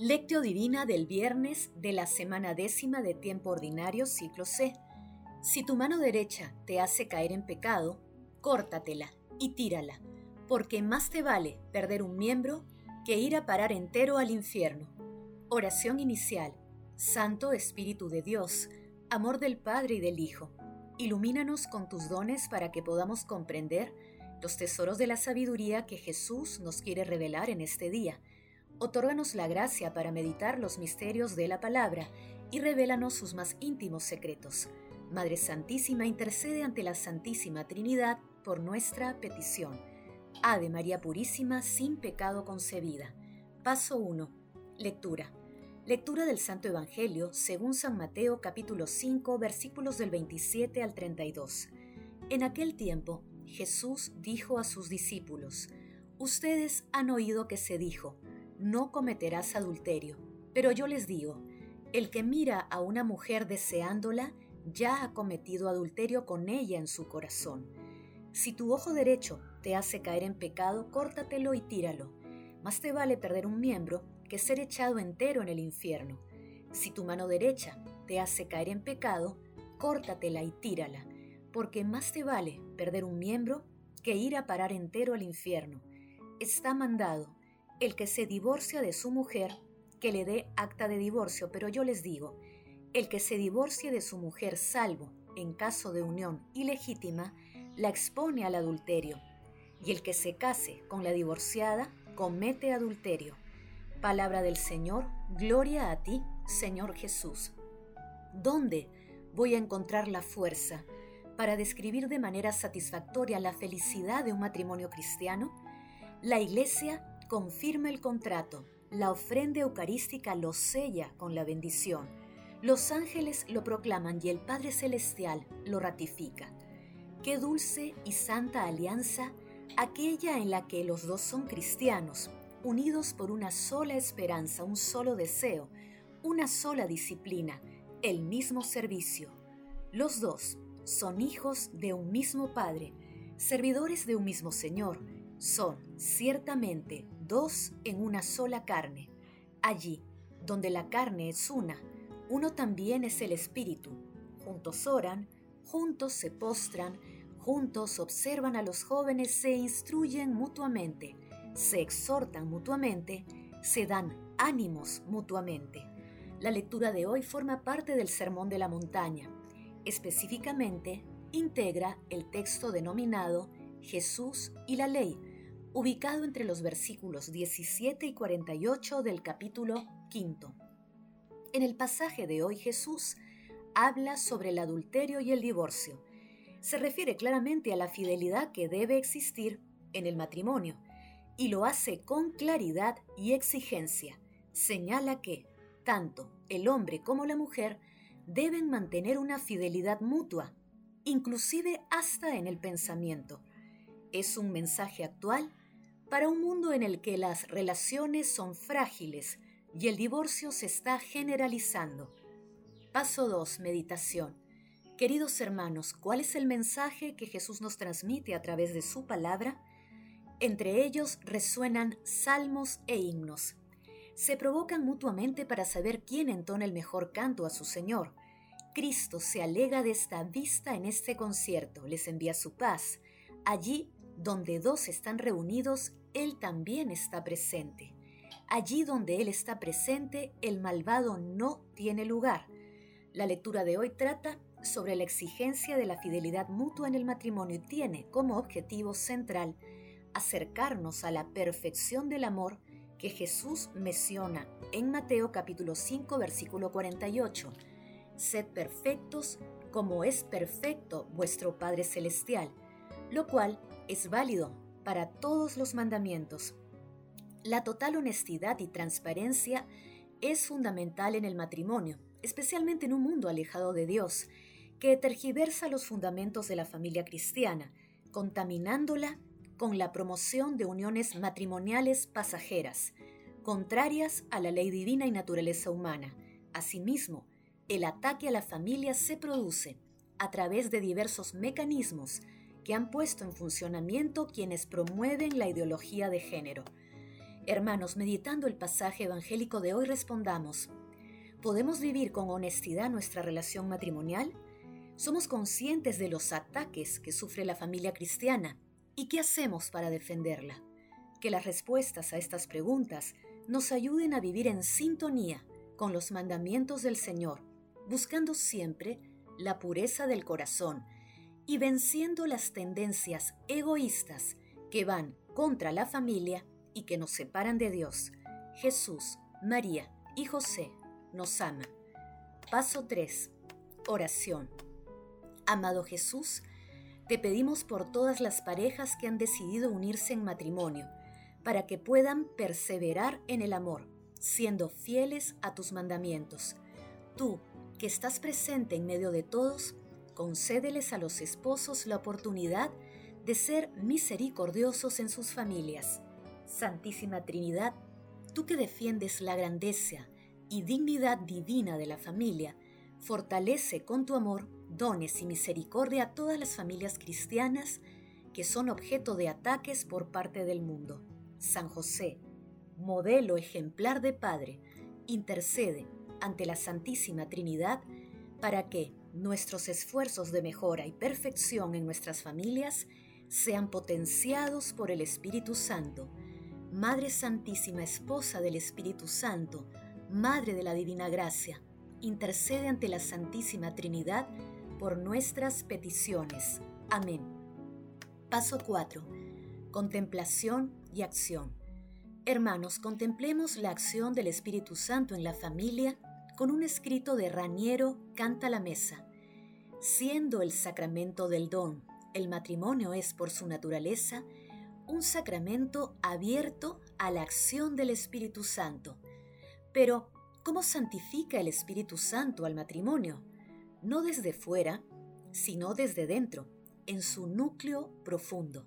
Lectio Divina del viernes de la semana décima de tiempo ordinario ciclo C. Si tu mano derecha te hace caer en pecado, córtatela y tírala, porque más te vale perder un miembro que ir a parar entero al infierno. Oración inicial. Santo Espíritu de Dios, amor del Padre y del Hijo, ilumínanos con tus dones para que podamos comprender los tesoros de la sabiduría que Jesús nos quiere revelar en este día Otórganos la gracia para meditar los misterios de la palabra y revélanos sus más íntimos secretos. Madre Santísima intercede ante la Santísima Trinidad por nuestra petición. Ave María Purísima, sin pecado concebida. Paso 1. Lectura. Lectura del Santo Evangelio según San Mateo capítulo 5 versículos del 27 al 32. En aquel tiempo Jesús dijo a sus discípulos, Ustedes han oído que se dijo, no cometerás adulterio. Pero yo les digo, el que mira a una mujer deseándola, ya ha cometido adulterio con ella en su corazón. Si tu ojo derecho te hace caer en pecado, córtatelo y tíralo. Más te vale perder un miembro que ser echado entero en el infierno. Si tu mano derecha te hace caer en pecado, córtatela y tírala, porque más te vale perder un miembro que ir a parar entero al infierno. Está mandado, el que se divorcia de su mujer, que le dé acta de divorcio, pero yo les digo, el que se divorcie de su mujer salvo en caso de unión ilegítima, la expone al adulterio, y el que se case con la divorciada comete adulterio. Palabra del Señor, gloria a ti, Señor Jesús. ¿Dónde voy a encontrar la fuerza para describir de manera satisfactoria la felicidad de un matrimonio cristiano? La Iglesia confirma el contrato, la ofrenda eucarística lo sella con la bendición, los ángeles lo proclaman y el Padre Celestial lo ratifica. Qué dulce y santa alianza aquella en la que los dos son cristianos, unidos por una sola esperanza, un solo deseo, una sola disciplina, el mismo servicio. Los dos son hijos de un mismo Padre, servidores de un mismo Señor, son ciertamente dos en una sola carne. Allí, donde la carne es una, uno también es el espíritu. Juntos oran, juntos se postran, juntos observan a los jóvenes, se instruyen mutuamente, se exhortan mutuamente, se dan ánimos mutuamente. La lectura de hoy forma parte del Sermón de la Montaña. Específicamente, integra el texto denominado Jesús y la ley, ubicado entre los versículos 17 y 48 del capítulo quinto. En el pasaje de hoy Jesús habla sobre el adulterio y el divorcio. Se refiere claramente a la fidelidad que debe existir en el matrimonio y lo hace con claridad y exigencia. Señala que tanto el hombre como la mujer deben mantener una fidelidad mutua, inclusive hasta en el pensamiento. Es un mensaje actual para un mundo en el que las relaciones son frágiles y el divorcio se está generalizando. Paso 2. Meditación. Queridos hermanos, ¿cuál es el mensaje que Jesús nos transmite a través de su palabra? Entre ellos resuenan salmos e himnos. Se provocan mutuamente para saber quién entona el mejor canto a su Señor. Cristo se alega de esta vista en este concierto, les envía su paz. Allí donde dos están reunidos, Él también está presente. Allí donde Él está presente, el malvado no tiene lugar. La lectura de hoy trata sobre la exigencia de la fidelidad mutua en el matrimonio y tiene como objetivo central acercarnos a la perfección del amor que Jesús menciona en Mateo capítulo 5 versículo 48. Sed perfectos como es perfecto vuestro Padre Celestial, lo cual es válido para todos los mandamientos. La total honestidad y transparencia es fundamental en el matrimonio, especialmente en un mundo alejado de Dios, que tergiversa los fundamentos de la familia cristiana, contaminándola con la promoción de uniones matrimoniales pasajeras, contrarias a la ley divina y naturaleza humana. Asimismo, el ataque a la familia se produce a través de diversos mecanismos que han puesto en funcionamiento quienes promueven la ideología de género. Hermanos, meditando el pasaje evangélico de hoy, respondamos, ¿podemos vivir con honestidad nuestra relación matrimonial? ¿Somos conscientes de los ataques que sufre la familia cristiana? ¿Y qué hacemos para defenderla? Que las respuestas a estas preguntas nos ayuden a vivir en sintonía con los mandamientos del Señor, buscando siempre la pureza del corazón y venciendo las tendencias egoístas que van contra la familia y que nos separan de Dios, Jesús, María y José nos aman. Paso 3. Oración. Amado Jesús, te pedimos por todas las parejas que han decidido unirse en matrimonio, para que puedan perseverar en el amor, siendo fieles a tus mandamientos. Tú, que estás presente en medio de todos, concédeles a los esposos la oportunidad de ser misericordiosos en sus familias Santísima Trinidad, tú que defiendes la grandeza y dignidad divina de la familia, fortalece con tu amor, dones y misericordia a todas las familias cristianas que son objeto de ataques por parte del mundo. San José, modelo ejemplar de Padre, intercede ante la Santísima Trinidad para que nuestros esfuerzos de mejora y perfección en nuestras familias sean potenciados por el Espíritu Santo Madre Santísima, Esposa del Espíritu Santo, Madre de la Divina Gracia, intercede ante la Santísima Trinidad por nuestras peticiones. Amén. Paso 4. Contemplación y acción. Hermanos, contemplemos la acción del Espíritu Santo en la familia con un escrito de Raniero Canta la Mesa. Siendo el sacramento del don, el matrimonio es por su naturaleza un sacramento abierto a la acción del Espíritu Santo. Pero, ¿cómo santifica el Espíritu Santo al matrimonio? No desde fuera, sino desde dentro, en su núcleo profundo.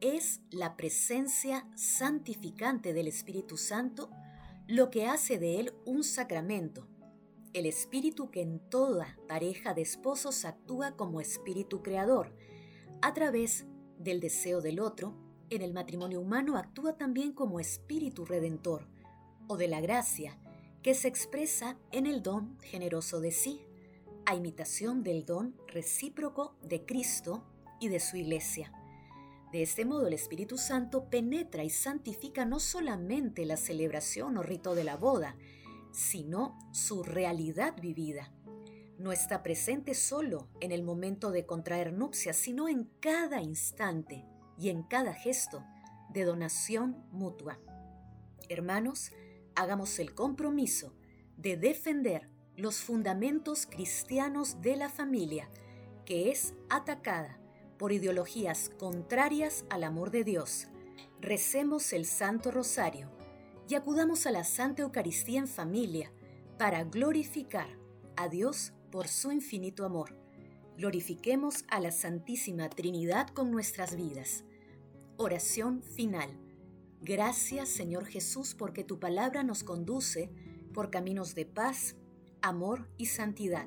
Es la presencia santificante del Espíritu Santo lo que hace de él un sacramento. El espíritu que en toda pareja de esposos actúa como espíritu creador, a través del deseo del otro, en el matrimonio humano actúa también como espíritu redentor o de la gracia que se expresa en el don generoso de sí, a imitación del don recíproco de Cristo y de su iglesia. De este modo el Espíritu Santo penetra y santifica no solamente la celebración o rito de la boda, sino su realidad vivida. No está presente solo en el momento de contraer nupcias, sino en cada instante y en cada gesto de donación mutua. Hermanos, hagamos el compromiso de defender los fundamentos cristianos de la familia, que es atacada por ideologías contrarias al amor de Dios. Recemos el Santo Rosario y acudamos a la Santa Eucaristía en familia para glorificar a Dios por su infinito amor. Glorifiquemos a la Santísima Trinidad con nuestras vidas. Oración final. Gracias Señor Jesús porque tu palabra nos conduce por caminos de paz, amor y santidad.